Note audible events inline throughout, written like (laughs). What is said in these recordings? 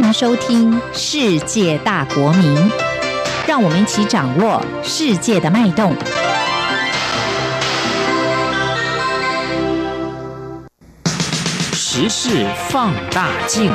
欢迎收听《世界大国民》，让我们一起掌握世界的脉动。时事放大镜。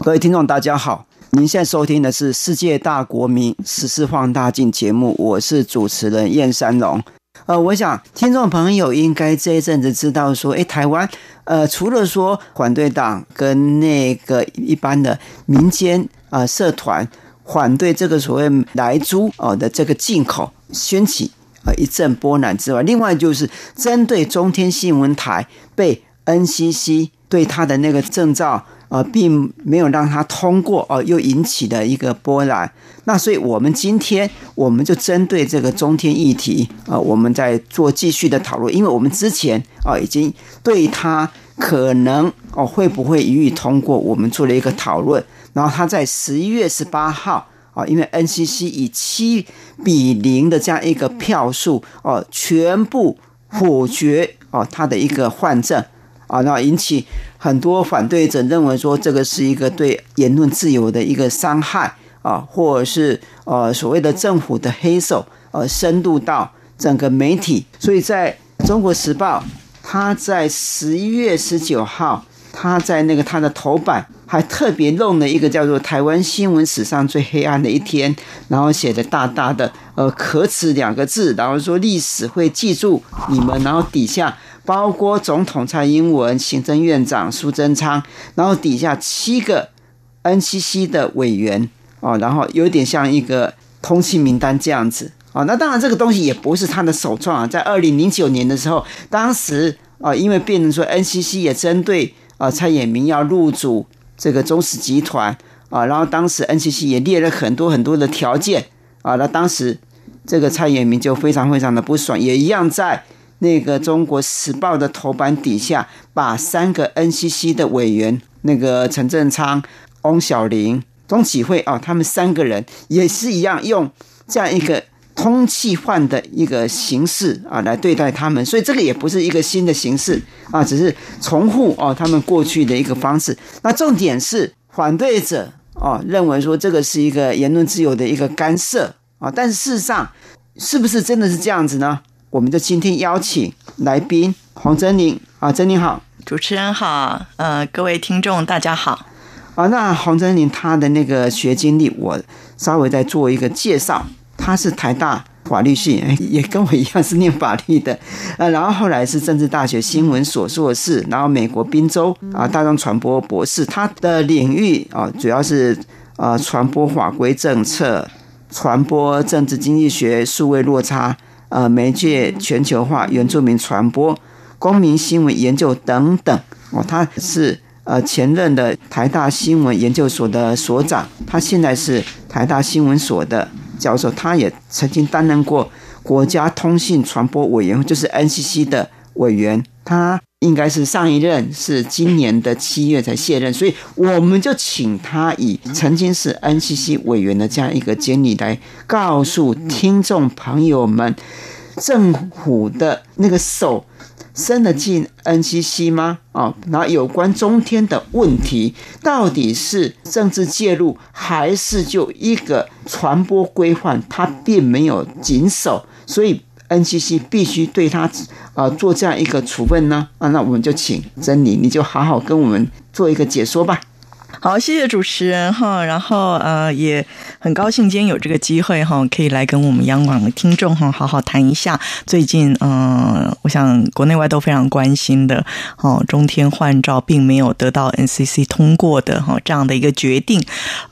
各位听众，大家好！您现在收听的是《世界大国民时事放大镜》节目，我是主持人燕山龙。呃，我想听众朋友应该这一阵子知道说，诶，台湾呃，除了说反对党跟那个一般的民间啊社团反对这个所谓来猪哦的这个进口掀起呃一阵波澜之外，另外就是针对中天新闻台被 NCC 对他的那个证照。呃，并没有让它通过，哦，又引起的一个波澜。那所以，我们今天我们就针对这个中天议题，啊，我们在做继续的讨论。因为我们之前啊，已经对它可能哦会不会予以通过，我们做了一个讨论。然后他在十一月十八号啊，因为 NCC 以七比零的这样一个票数哦，全部否决哦他的一个换证。啊，那引起很多反对者认为说，这个是一个对言论自由的一个伤害啊，或者是呃所谓的政府的黑手，呃，深入到整个媒体。所以在中国时报，他在十一月十九号，他在那个他的头版还特别弄了一个叫做“台湾新闻史上最黑暗的一天”，然后写的大大的呃可耻两个字，然后说历史会记住你们，然后底下。包括总统蔡英文、行政院长苏贞昌，然后底下七个 NCC 的委员哦，然后有点像一个通气名单这样子哦。那当然，这个东西也不是他的首创啊。在二零零九年的时候，当时啊，因为变成说 NCC 也针对啊蔡衍明要入主这个中石集团啊，然后当时 NCC 也列了很多很多的条件啊，那当时这个蔡衍明就非常非常的不爽，也一样在。那个《中国时报》的头版底下，把三个 NCC 的委员，那个陈振昌、翁小玲、钟启慧啊，他们三个人也是一样，用这样一个通气换的一个形式啊来对待他们，所以这个也不是一个新的形式啊，只是重复哦他们过去的一个方式。那重点是反对者哦认为说这个是一个言论自由的一个干涉啊，但是事实上是不是真的是这样子呢？我们就今天邀请来宾黄真玲啊，真玲好，主持人好，呃，各位听众大家好啊。那黄真玲她的那个学经历，我稍微再做一个介绍。她是台大法律系，也跟我一样是念法律的，呃，然后后来是政治大学新闻所硕士，然后美国宾州啊大众传播博士。他的领域啊，主要是呃传播法规政策、传播政治经济学、数位落差。呃，媒介全球化、原住民传播、公民新闻研究等等。哦，他是呃前任的台大新闻研究所的所长，他现在是台大新闻所的教授。他也曾经担任过国家通信传播委员会，就是 NCC 的委员。他。应该是上一任是今年的七月才卸任，所以我们就请他以曾经是 NCC 委员的这样一个经历来告诉听众朋友们，政府的那个手伸得进 NCC 吗？啊，那有关中天的问题，到底是政治介入，还是就一个传播规范，他并没有谨守，所以。NCC 必须对他啊做这样一个处分呢啊，那我们就请珍妮，你就好好跟我们做一个解说吧。好，谢谢主持人哈，然后呃也很高兴今天有这个机会哈，可以来跟我们央广的听众哈好好谈一下最近嗯，我想国内外都非常关心的哦，中天换照并没有得到 NCC 通过的哈这样的一个决定，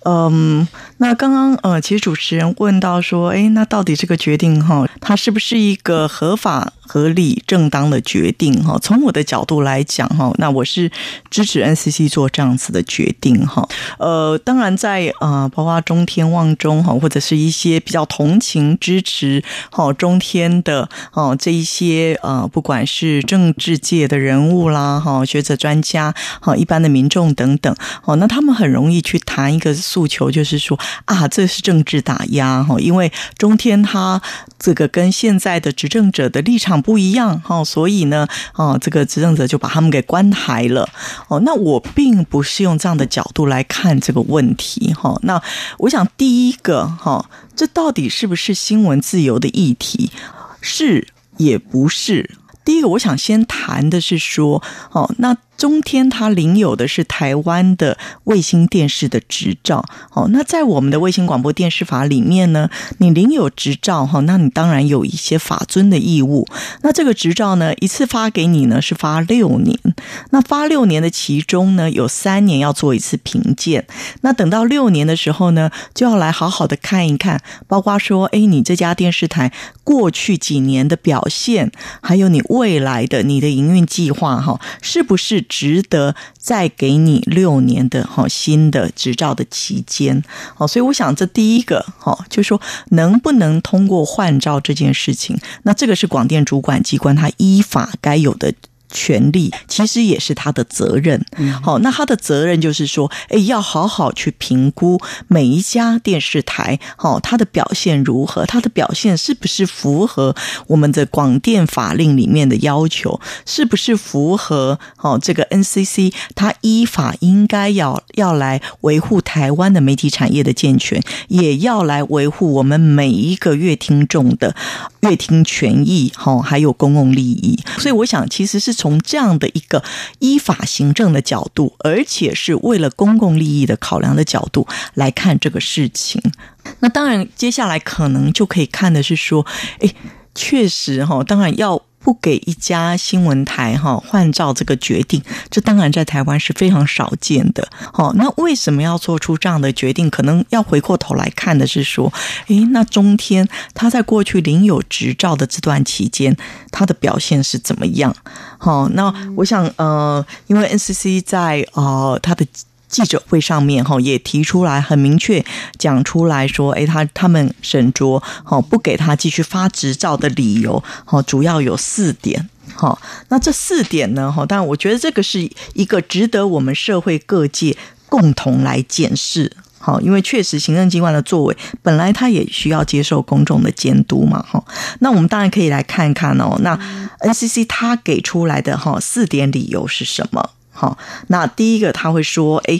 嗯，那刚刚呃其实主持人问到说，哎，那到底这个决定哈，它是不是一个合法？合理正当的决定哈，从我的角度来讲哈，那我是支持 NCC 做这样子的决定哈。呃，当然在啊，包括中天望中哈，或者是一些比较同情支持哈中天的哦这一些呃，不管是政治界的人物啦哈，学者专家哈，一般的民众等等哦，那他们很容易去谈一个诉求，就是说啊，这是政治打压哈，因为中天他。这个跟现在的执政者的立场不一样，哈，所以呢，哦，这个执政者就把他们给关台了，哦，那我并不是用这样的角度来看这个问题，哈，那我想第一个，哈，这到底是不是新闻自由的议题？是也不是？第一个，我想先谈的是说，哦，那。中天它领有的是台湾的卫星电视的执照，哦，那在我们的卫星广播电视法里面呢，你领有执照哈，那你当然有一些法尊的义务。那这个执照呢，一次发给你呢是发六年，那发六年的其中呢，有三年要做一次评鉴。那等到六年的时候呢，就要来好好的看一看，包括说，哎，你这家电视台过去几年的表现，还有你未来的你的营运计划哈，是不是？值得再给你六年的哈新的执照的期间，好，所以我想这第一个哈，就是说能不能通过换照这件事情，那这个是广电主管机关他依法该有的。权利其实也是他的责任，好，那他的责任就是说，哎，要好好去评估每一家电视台，好，他的表现如何，他的表现是不是符合我们的广电法令里面的要求，是不是符合哦这个 NCC 他依法应该要要来维护台湾的媒体产业的健全，也要来维护我们每一个乐听众的乐听权益，好，还有公共利益，所以我想其实是。从这样的一个依法行政的角度，而且是为了公共利益的考量的角度来看这个事情，那当然接下来可能就可以看的是说，哎，确实哈，当然要。不给一家新闻台哈换照这个决定，这当然在台湾是非常少见的。好，那为什么要做出这样的决定？可能要回过头来看的是说，诶，那中天他在过去领有执照的这段期间，他的表现是怎么样？好，那我想呃，因为 NCC 在呃他的。记者会上面哈也提出来很明确讲出来说，哎，他他们沈卓好不给他继续发执照的理由，好主要有四点，好那这四点呢，哈，当然我觉得这个是一个值得我们社会各界共同来检视，好，因为确实行政机关的作为本来他也需要接受公众的监督嘛，哈，那我们当然可以来看看哦，那 NCC 他给出来的哈四点理由是什么？好，那第一个他会说，哎，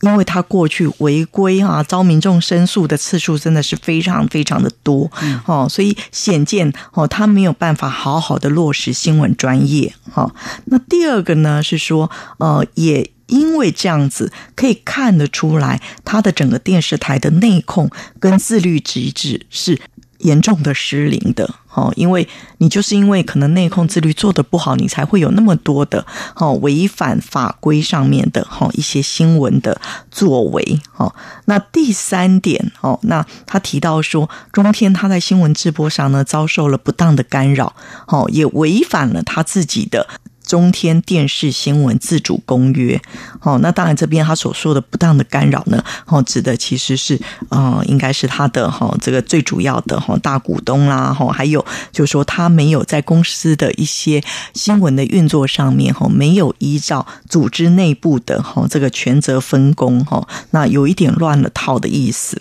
因为他过去违规啊，遭民众申诉的次数真的是非常非常的多，哦，所以显见哦，他没有办法好好的落实新闻专业。好，那第二个呢是说，呃，也因为这样子可以看得出来，他的整个电视台的内控跟自律机制是。严重的失灵的，哦，因为你就是因为可能内控自律做的不好，你才会有那么多的，哦，违反法规上面的，哈，一些新闻的作为，哦，那第三点，哦，那他提到说，中天他在新闻直播上呢遭受了不当的干扰，哦，也违反了他自己的。中天电视新闻自主公约，哦，那当然这边他所说的不当的干扰呢，哦，指的其实是，呃，应该是他的哈这个最主要的哈大股东啦，哈，还有就是说他没有在公司的一些新闻的运作上面哈，没有依照组织内部的哈这个权责分工哈，那有一点乱了套的意思。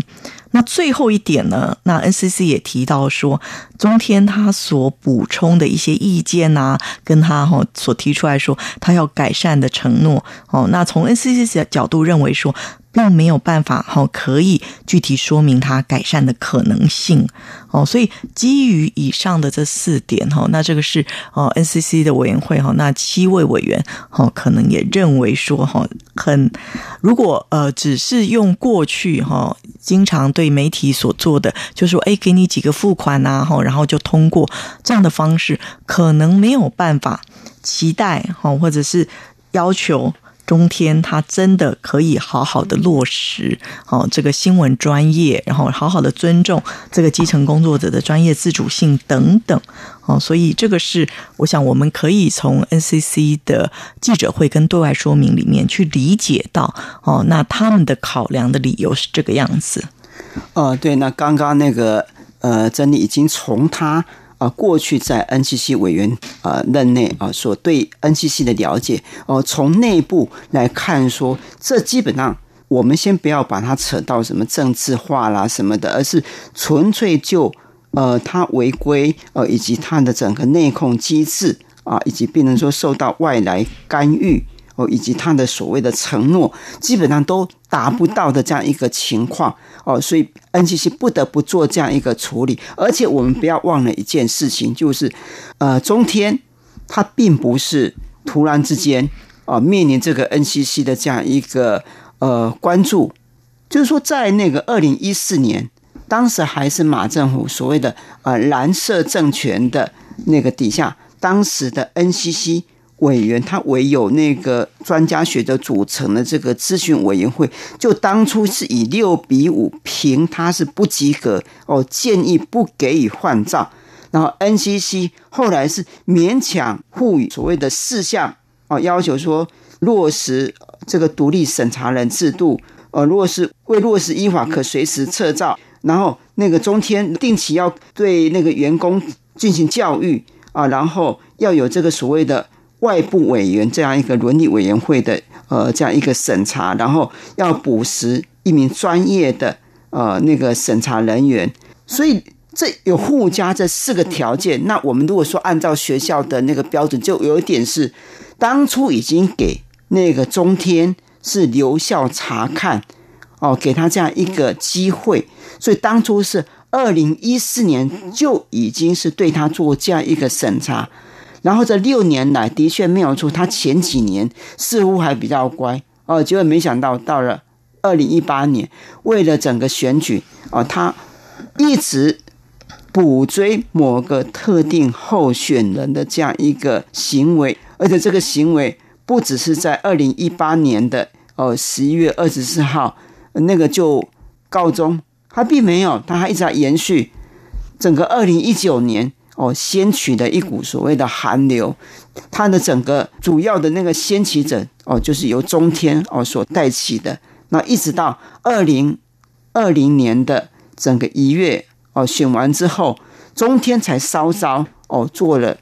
那最后一点呢？那 NCC 也提到说，中天他所补充的一些意见啊，跟他哈所提出来说他要改善的承诺哦，那从 NCC 的角度认为说。并没有办法哈，可以具体说明它改善的可能性哦。所以基于以上的这四点哈，那这个是哦 NCC 的委员会哈，那七位委员哈，可能也认为说哈，很如果呃只是用过去哈，经常对媒体所做的，就说哎给你几个付款呐哈，然后就通过这样的方式，可能没有办法期待哈，或者是要求。中天他真的可以好好的落实哦，这个新闻专业，然后好好的尊重这个基层工作者的专业自主性等等哦，所以这个是我想我们可以从 NCC 的记者会跟对外说明里面去理解到哦，那他们的考量的理由是这个样子。哦，对，那刚刚那个呃，真理已经从他。啊，过去在 NCC 委员啊任内啊，所对 NCC 的了解哦，从内部来看说，这基本上我们先不要把它扯到什么政治化啦什么的，而是纯粹就呃，它违规呃，以及它的整个内控机制啊，以及变成说受到外来干预哦，以及他的所谓的承诺，基本上都达不到的这样一个情况哦，所以 NCC 不得不做这样一个处理。而且我们不要忘了一件事情，就是呃，中天它并不是突然之间啊面临这个 NCC 的这样一个呃关注，就是说在那个二零一四年。当时还是马政府所谓的呃蓝色政权的那个底下，当时的 NCC 委员他唯有那个专家学者组成的这个咨询委员会，就当初是以六比五评他是不及格哦，建议不给予换照，然后 NCC 后来是勉强赋予所谓的四项哦，要求说落实这个独立审查人制度，呃，落实未落实依法可随时撤照。然后那个中天定期要对那个员工进行教育啊，然后要有这个所谓的外部委员这样一个伦理委员会的呃这样一个审查，然后要补实一名专业的呃那个审查人员，所以这有附加这四个条件。那我们如果说按照学校的那个标准，就有一点是当初已经给那个中天是留校查看。哦，给他这样一个机会，所以当初是二零一四年就已经是对他做这样一个审查，然后这六年来的确没有错，他前几年似乎还比较乖哦，结果没想到到了二零一八年，为了整个选举哦，他一直补追某个特定候选人的这样一个行为，而且这个行为不只是在二零一八年的哦十一月二十四号。那个就告终，他并没有，他还一直在延续整个二零一九年哦，掀起的一股所谓的寒流，它的整个主要的那个掀起者哦，就是由中天哦所带起的，那一直到二零二零年的整个一月哦选完之后，中天才稍稍哦做了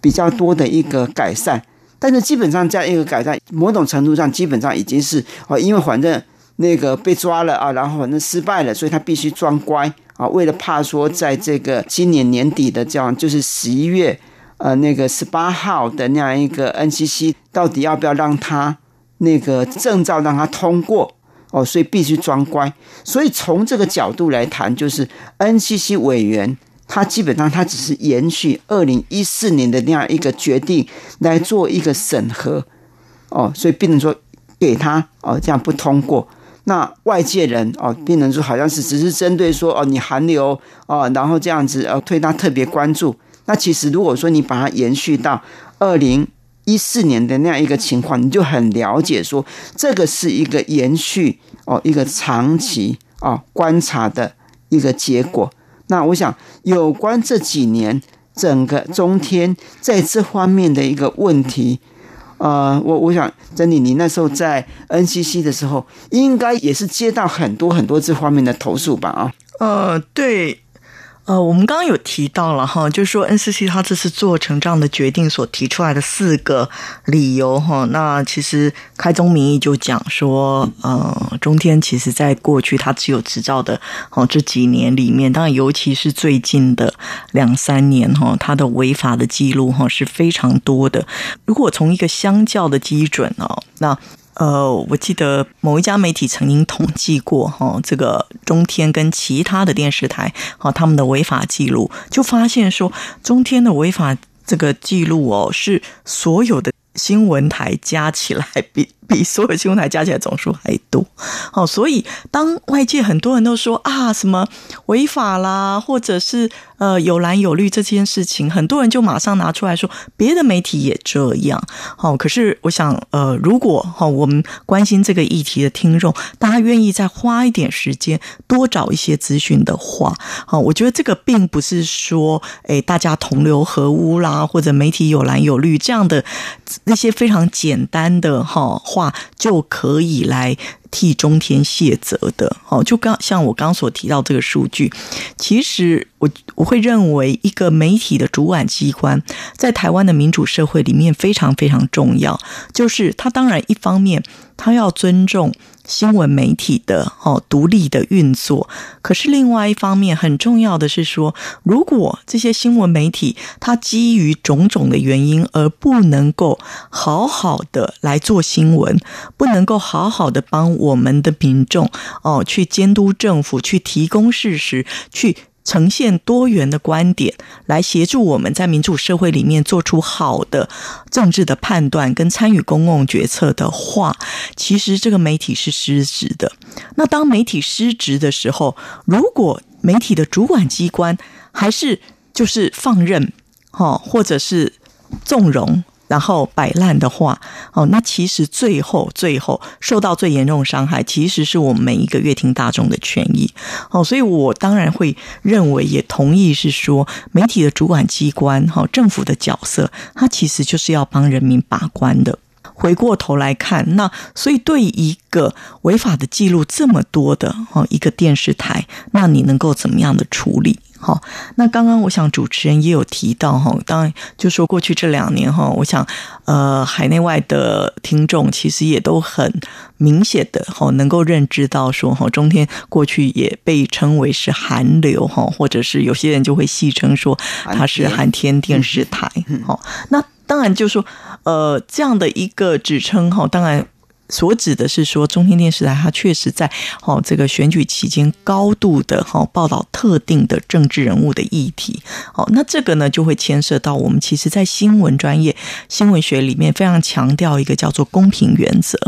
比较多的一个改善，但是基本上这样一个改善，某种程度上基本上已经是哦，因为反正。那个被抓了啊，然后反正失败了，所以他必须装乖啊。为了怕说，在这个今年年底的这样，就是十一月，呃，那个十八号的那样一个 NCC，到底要不要让他那个证照让他通过哦？所以必须装乖。所以从这个角度来谈，就是 NCC 委员他基本上他只是延续二零一四年的那样一个决定来做一个审核哦，所以不能说给他哦这样不通过。那外界人哦，病人说好像是只是针对说哦，你寒流哦，然后这样子呃，对他特别关注。那其实如果说你把它延续到二零一四年的那样一个情况，你就很了解说这个是一个延续哦，一个长期哦观察的一个结果。那我想有关这几年整个中天在这方面的一个问题。呃，我我想，珍妮，你那时候在 NCC 的时候，应该也是接到很多很多这方面的投诉吧？啊，呃，对。呃，我们刚刚有提到了哈，就是说 NCC 他这次做成这样的决定所提出来的四个理由哈，那其实开宗明义就讲说，呃，中天其实在过去他只有执照的哦这几年里面，当然尤其是最近的两三年哈，他的违法的记录哈是非常多的。如果从一个相较的基准哦，那。呃，我记得某一家媒体曾经统计过哈，这个中天跟其他的电视台哈，他们的违法记录，就发现说中天的违法这个记录哦，是所有的新闻台加起来比。比 (laughs) 所有新闻台加起来总数还多，哦，所以当外界很多人都说啊什么违法啦，或者是呃有蓝有绿这件事情，很多人就马上拿出来说别的媒体也这样，好，可是我想呃，如果哈我们关心这个议题的听众，大家愿意再花一点时间多找一些资讯的话，好，我觉得这个并不是说诶大家同流合污啦，或者媒体有蓝有绿这样的那些非常简单的哈。话就可以来替中天卸责的。哦，就刚像我刚所提到这个数据，其实我我会认为一个媒体的主管机关在台湾的民主社会里面非常非常重要，就是他当然一方面他要尊重。新闻媒体的哦独立的运作，可是另外一方面很重要的是说，如果这些新闻媒体它基于种种的原因而不能够好好的来做新闻，不能够好好的帮我们的民众哦去监督政府，去提供事实，去。呈现多元的观点，来协助我们在民主社会里面做出好的政治的判断跟参与公共决策的话，其实这个媒体是失职的。那当媒体失职的时候，如果媒体的主管机关还是就是放任，哈，或者是纵容。然后摆烂的话，哦，那其实最后最后受到最严重的伤害，其实是我们每一个乐听大众的权益，哦，所以我当然会认为，也同意是说，媒体的主管机关，哈，政府的角色，它其实就是要帮人民把关的。回过头来看，那所以对一个违法的记录这么多的，哦，一个电视台，那你能够怎么样的处理？好，那刚刚我想主持人也有提到哈，当然就说过去这两年哈，我想呃海内外的听众其实也都很明显的哈，能够认知到说哈，中天过去也被称为是韩流哈，或者是有些人就会戏称说它是韩天电视台。好，那当然就说呃这样的一个指称哈，当然。所指的是说，中天电视台它确实在哦这个选举期间高度的哈报道特定的政治人物的议题，哦，那这个呢就会牵涉到我们其实在新闻专业新闻学里面非常强调一个叫做公平原则，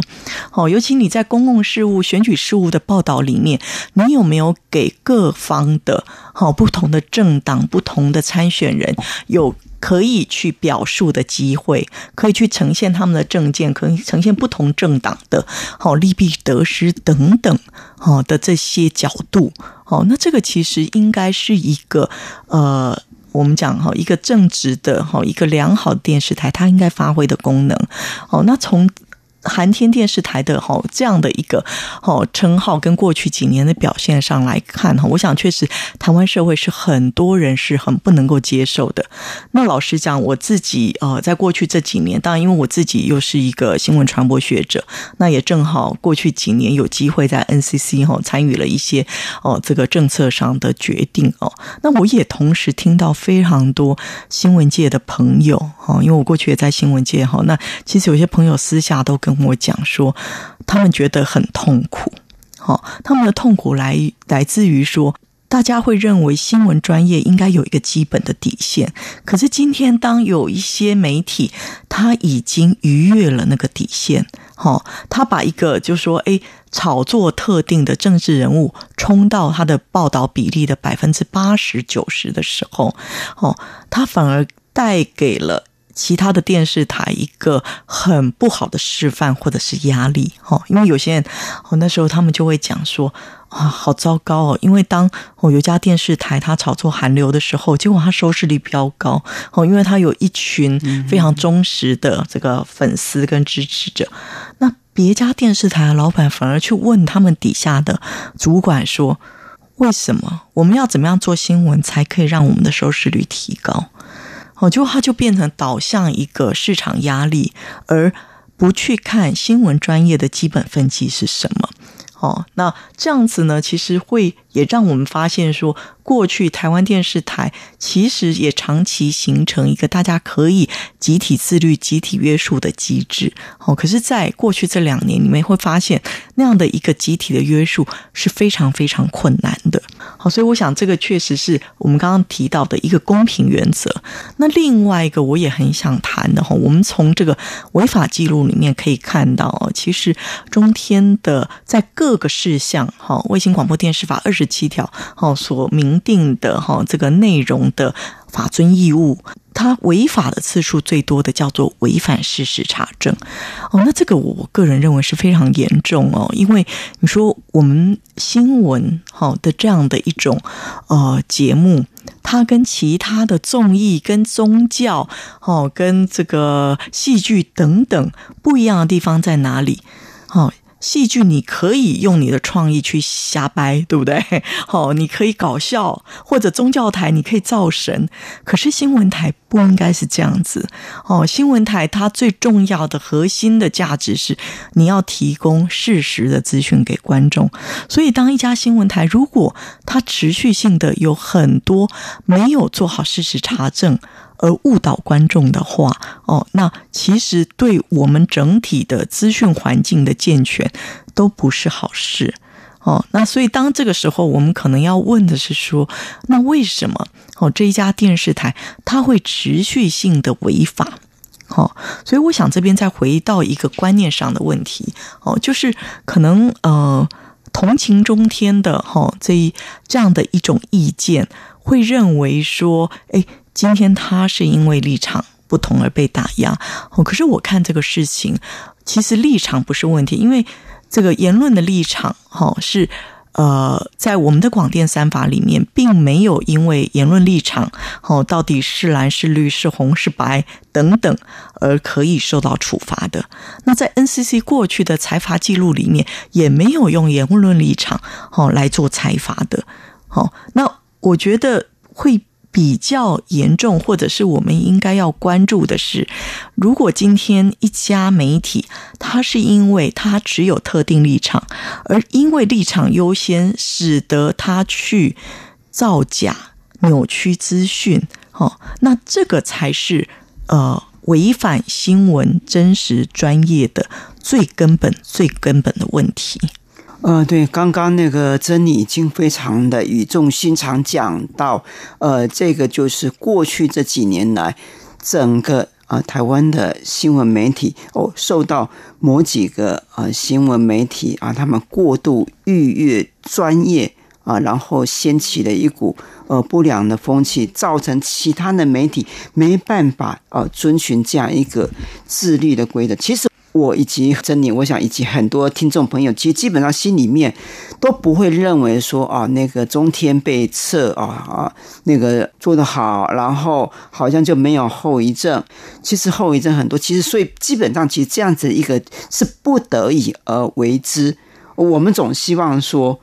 哦，尤其你在公共事务选举事务的报道里面，你有没有给各方的好不同的政党、不同的参选人有？可以去表述的机会，可以去呈现他们的政见，可以呈现不同政党的好利弊得失等等，好的这些角度，好，那这个其实应该是一个呃，我们讲哈，一个正直的哈，一个良好的电视台，它应该发挥的功能，哦，那从。韩天电视台的哈这样的一个哈称号，跟过去几年的表现上来看哈，我想确实台湾社会是很多人是很不能够接受的。那老实讲，我自己呃，在过去这几年，当然因为我自己又是一个新闻传播学者，那也正好过去几年有机会在 NCC 哈参与了一些哦这个政策上的决定哦。那我也同时听到非常多新闻界的朋友哈，因为我过去也在新闻界哈，那其实有些朋友私下都跟我讲说，他们觉得很痛苦，好，他们的痛苦来来自于说，大家会认为新闻专业应该有一个基本的底线，可是今天当有一些媒体他已经逾越了那个底线，好，他把一个就说，哎，炒作特定的政治人物冲到他的报道比例的百分之八十九十的时候，哦，他反而带给了。其他的电视台一个很不好的示范或者是压力，哈，因为有些人哦那时候他们就会讲说啊，好糟糕哦，因为当哦有家电视台它炒作韩流的时候，结果它收视率比较高哦，因为它有一群非常忠实的这个粉丝跟支持者，那别家电视台的老板反而去问他们底下的主管说，为什么我们要怎么样做新闻才可以让我们的收视率提高？哦，就它就变成导向一个市场压力，而不去看新闻专业的基本分析是什么。哦，那这样子呢，其实会也让我们发现说。过去台湾电视台其实也长期形成一个大家可以集体自律、集体约束的机制。哦，可是，在过去这两年，你们会发现那样的一个集体的约束是非常非常困难的。好，所以我想这个确实是我们刚刚提到的一个公平原则。那另外一个我也很想谈的哈，我们从这个违法记录里面可以看到，其实中天的在各个事项，哈，卫星广播电视法二十七条，哦，所明。定的哈，这个内容的法遵义务，它违法的次数最多的叫做违反事实查证哦。那这个我个人认为是非常严重哦，因为你说我们新闻哈的这样的一种呃节目，它跟其他的综艺、跟宗教哦、跟这个戏剧等等不一样的地方在哪里？哦，戏剧你可以用你的创意去瞎掰，对不对？好，(laughs) 你可以搞笑，或者宗教台你可以造神，可是新闻台不应该是这样子哦。新闻台它最重要的核心的价值是你要提供事实的资讯给观众。所以，当一家新闻台如果它持续性的有很多没有做好事实查证，而误导观众的话，哦，那其实对我们整体的资讯环境的健全都不是好事，哦，那所以当这个时候，我们可能要问的是说，那为什么哦这一家电视台它会持续性的违法？哦，所以我想这边再回到一个观念上的问题，哦，就是可能呃同情中天的哈这一这样的一种意见，会认为说，哎。今天他是因为立场不同而被打压，哦，可是我看这个事情，其实立场不是问题，因为这个言论的立场，哈，是呃，在我们的广电三法里面，并没有因为言论立场，哦，到底是蓝是绿是红是白等等，而可以受到处罚的。那在 NCC 过去的财阀记录里面，也没有用言论立场，哦，来做财阀的。好，那我觉得会。比较严重，或者是我们应该要关注的是，如果今天一家媒体，它是因为它只有特定立场，而因为立场优先，使得它去造假、扭曲资讯，哦，那这个才是呃违反新闻真实专业的最根本、最根本的问题。呃，对，刚刚那个珍妮已经非常的语重心长讲到，呃，这个就是过去这几年来，整个啊台湾的新闻媒体哦，受到某几个呃新闻媒体啊，他们过度逾越专业啊，然后掀起了一股呃不良的风气，造成其他的媒体没办法啊遵循这样一个自律的规则。其实。我以及珍妮，我想以及很多听众朋友，其实基本上心里面都不会认为说啊，那个中天被撤啊啊，那个做得好，然后好像就没有后遗症。其实后遗症很多，其实所以基本上其实这样子一个是不得已而为之。我们总希望说，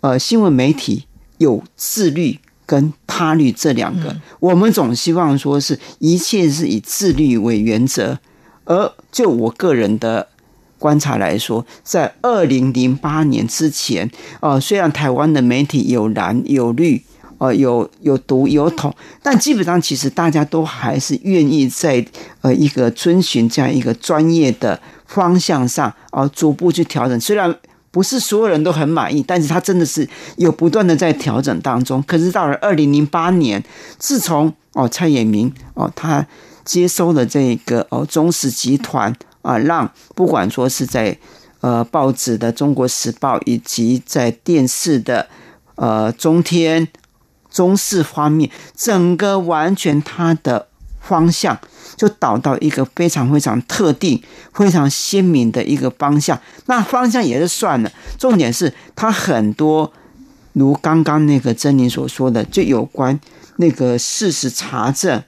呃，新闻媒体有自律跟他律这两个，我们总希望说是一切是以自律为原则。而就我个人的观察来说，在二零零八年之前，呃，虽然台湾的媒体有蓝有绿，呃，有有独有统，但基本上其实大家都还是愿意在呃一个遵循这样一个专业的方向上，啊，逐步去调整。虽然不是所有人都很满意，但是他真的是有不断的在调整当中。可是到了二零零八年，自从哦蔡衍明哦他。接收了这个哦，中时集团啊，让不管说是在呃报纸的《中国时报》，以及在电视的呃中天、中视方面，整个完全它的方向就导到一个非常非常特定、非常鲜明的一个方向。那方向也是算了，重点是它很多，如刚刚那个珍妮所说的，就有关那个事实查证。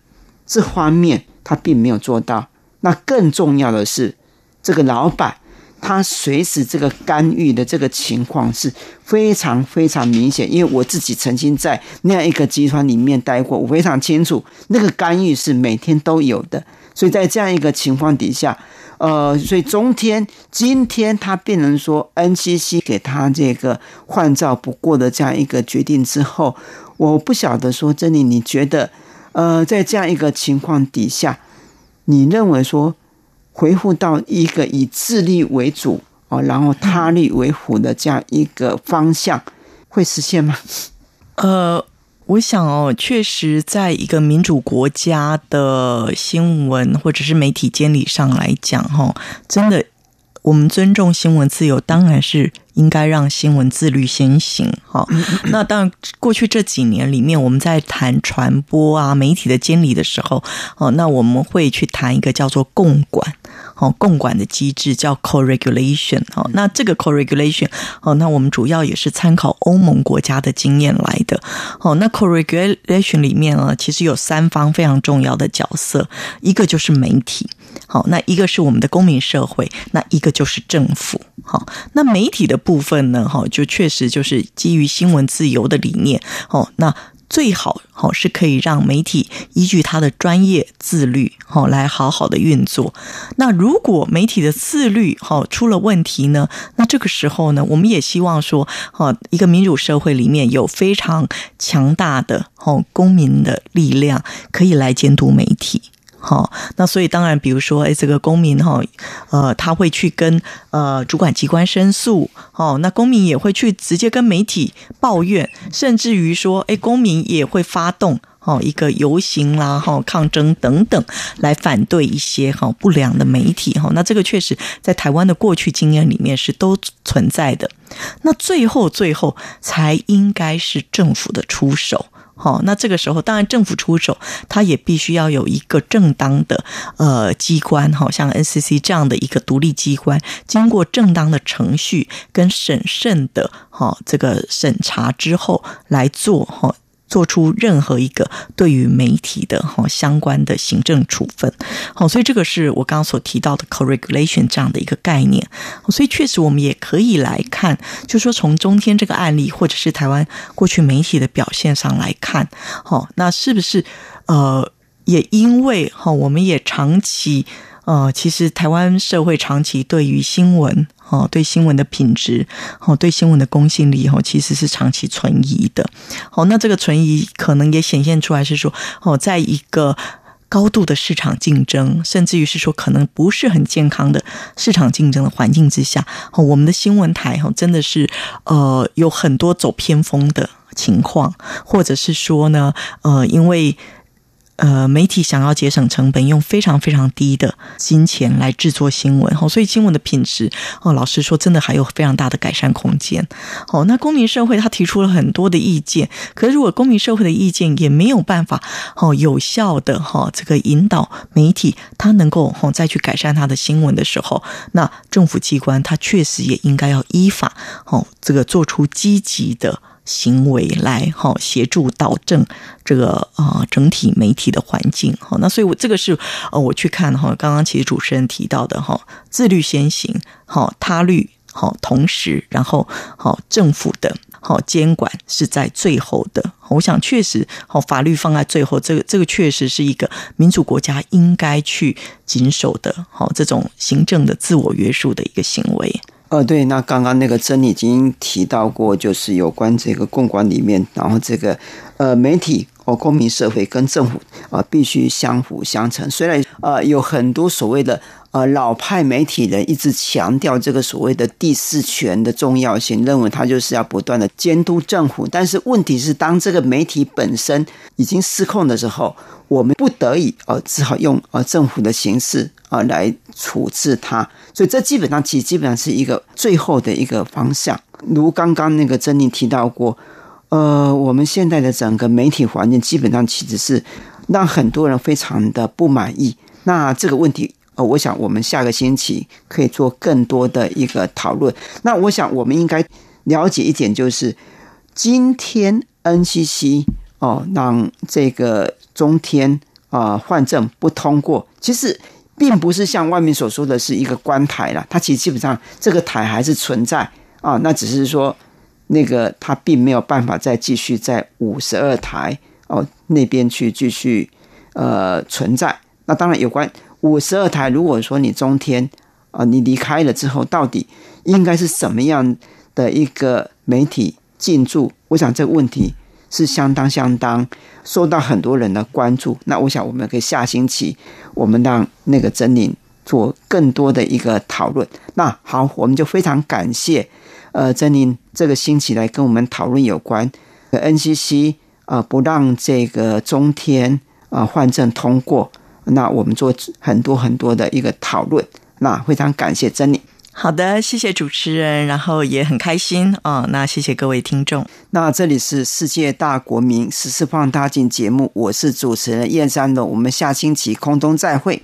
这方面他并没有做到。那更重要的是，这个老板他随时这个干预的这个情况是非常非常明显。因为我自己曾经在那样一个集团里面待过，我非常清楚那个干预是每天都有的。所以在这样一个情况底下，呃，所以中天今天他变成说 NCC 给他这个换照不过的这样一个决定之后，我不晓得说珍妮，你觉得？呃，在这样一个情况底下，你认为说回复到一个以自利为主哦，然后他利为辅的这样一个方向会实现吗？呃，我想哦，确实，在一个民主国家的新闻或者是媒体监理上来讲，哈，真的，我们尊重新闻自由，当然是。应该让新闻自律先行。哈，那当然，过去这几年里面，我们在谈传播啊、媒体的监理的时候，哦，那我们会去谈一个叫做共管。哦，共管的机制叫 co-regulation。哦，那这个 co-regulation，哦，那我们主要也是参考欧盟国家的经验来的。哦，那 co-regulation 里面呢，其实有三方非常重要的角色，一个就是媒体，好，那一个是我们的公民社会，那一个就是政府。好，那媒体的部分呢，哈，就确实就是基于新闻自由的理念。哦，那。最好好是可以让媒体依据他的专业自律好来好好的运作。那如果媒体的自律好出了问题呢？那这个时候呢，我们也希望说，哈，一个民主社会里面有非常强大的哦公民的力量可以来监督媒体。好，那所以当然，比如说，哎，这个公民哈，呃，他会去跟呃主管机关申诉，哦，那公民也会去直接跟媒体抱怨，甚至于说，哎，公民也会发动哦一个游行啦，哈，抗争等等，来反对一些哈不良的媒体哈。那这个确实在台湾的过去经验里面是都存在的。那最后最后才应该是政府的出手。好，那这个时候当然政府出手，它也必须要有一个正当的呃机关，好像 NCC 这样的一个独立机关，经过正当的程序跟审慎的哈这个审查之后来做哈。做出任何一个对于媒体的哈相关的行政处分，好，所以这个是我刚刚所提到的 corregulation 这样的一个概念。所以确实我们也可以来看，就说从中天这个案例，或者是台湾过去媒体的表现上来看，好，那是不是呃也因为哈我们也长期呃其实台湾社会长期对于新闻。哦，对新闻的品质，哦，对新闻的公信力，哦，其实是长期存疑的。哦，那这个存疑可能也显现出来是说，哦，在一个高度的市场竞争，甚至于是说可能不是很健康的市场竞争的环境之下，哦，我们的新闻台，哈，真的是呃有很多走偏锋的情况，或者是说呢，呃，因为。呃，媒体想要节省成本，用非常非常低的金钱来制作新闻，哦，所以新闻的品质，哦，老实说，真的还有非常大的改善空间。哦，那公民社会他提出了很多的意见，可是如果公民社会的意见也没有办法，哦，有效的哈，这个引导媒体，他能够哦再去改善他的新闻的时候，那政府机关他确实也应该要依法，哦，这个做出积极的。行为来哈协助导正这个啊整体媒体的环境哈那所以我这个是呃我去看哈刚刚其实主持人提到的哈自律先行好他律好同时然后好政府的好监管是在最后的我想确实好法律放在最后这个这个确实是一个民主国家应该去谨守的好这种行政的自我约束的一个行为。呃，对，那刚刚那个真已经提到过，就是有关这个共管里面，然后这个呃媒体或公民社会跟政府啊必须相辅相成。虽然呃有很多所谓的呃老派媒体人一直强调这个所谓的第四权的重要性，认为他就是要不断的监督政府，但是问题是当这个媒体本身已经失控的时候。我们不得已呃，只好用呃政府的形式啊来处置它，所以这基本上其实基本上是一个最后的一个方向。如刚刚那个珍妮提到过，呃，我们现在的整个媒体环境基本上其实是让很多人非常的不满意。那这个问题呃，我想我们下个星期可以做更多的一个讨论。那我想我们应该了解一点，就是今天 NCC 哦让这个。中天啊换证不通过，其实并不是像外面所说的是一个关台了，它其实基本上这个台还是存在啊，那只是说那个他并没有办法再继续在五十二台哦那边去继续呃存在。那当然有关五十二台，如果说你中天啊你离开了之后，到底应该是什么样的一个媒体进驻？我想这个问题。是相当相当受到很多人的关注。那我想，我们可以下星期我们让那个真理做更多的一个讨论。那好，我们就非常感谢呃珍妮这个星期来跟我们讨论有关 NCC 啊不让这个中天啊换证通过。那我们做很多很多的一个讨论。那非常感谢珍妮。好的，谢谢主持人，然后也很开心啊、那谢谢各位听众。那这里是世界大国民十四放大镜节目，我是主持人燕山龙，我们下星期空中再会。